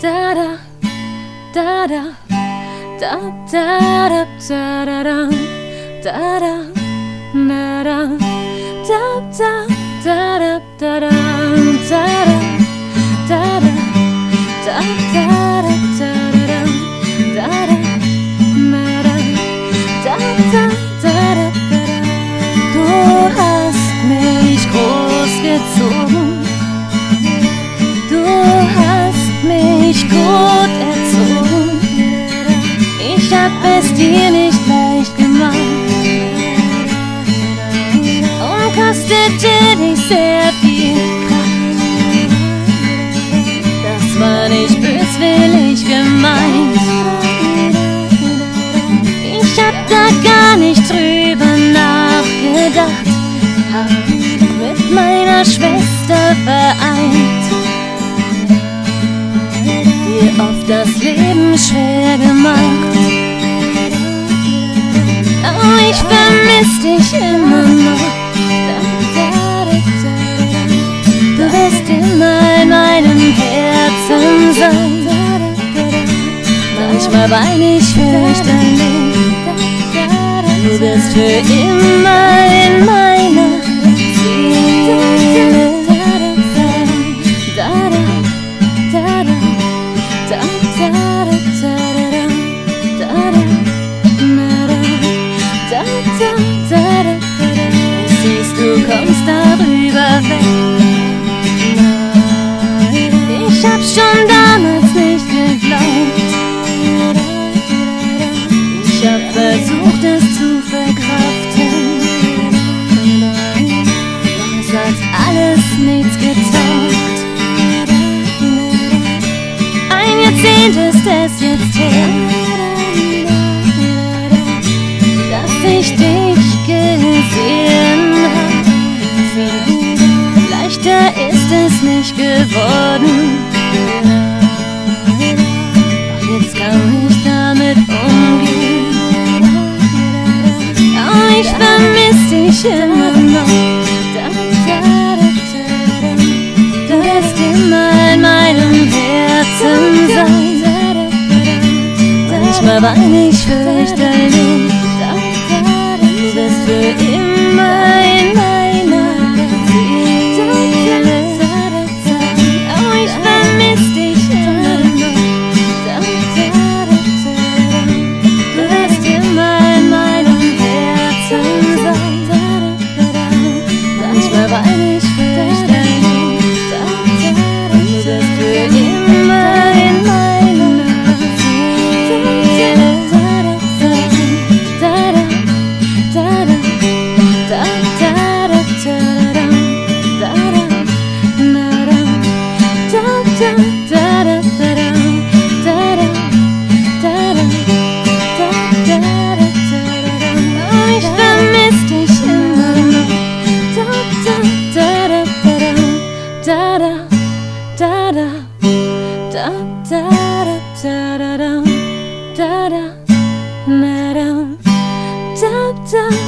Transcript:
따라 따라 따따라 따라랑 따라 나랑 따따 따라 따라 따라. Es dir nicht leicht gemacht. Und kostete dich sehr viel Kraft. Das war nicht böswillig gemeint. Ich hab da gar nicht drüber nachgedacht. Hab mit meiner Schwester vereint. Dir oft das Leben schwer Oh, ich vermiss dich immer noch. Du wirst immer in meinem Herzen sein. Manchmal wein ich fürchterlich. Du bist für immer in meiner damals nicht geglaubt. Ich hab versucht es zu verkraften. Es hat alles nichts getaugt. Ein Jahrzehnt ist es jetzt her, dass ich dich gesehen hab. Viel leichter ist es nicht geworden. Umgehen. Oh, ich vermiss dich immer noch. Du wirst immer in meinem Herzen sein. Manchmal wein ich fürchterlich. 따라랑 따라 나랑 짭짭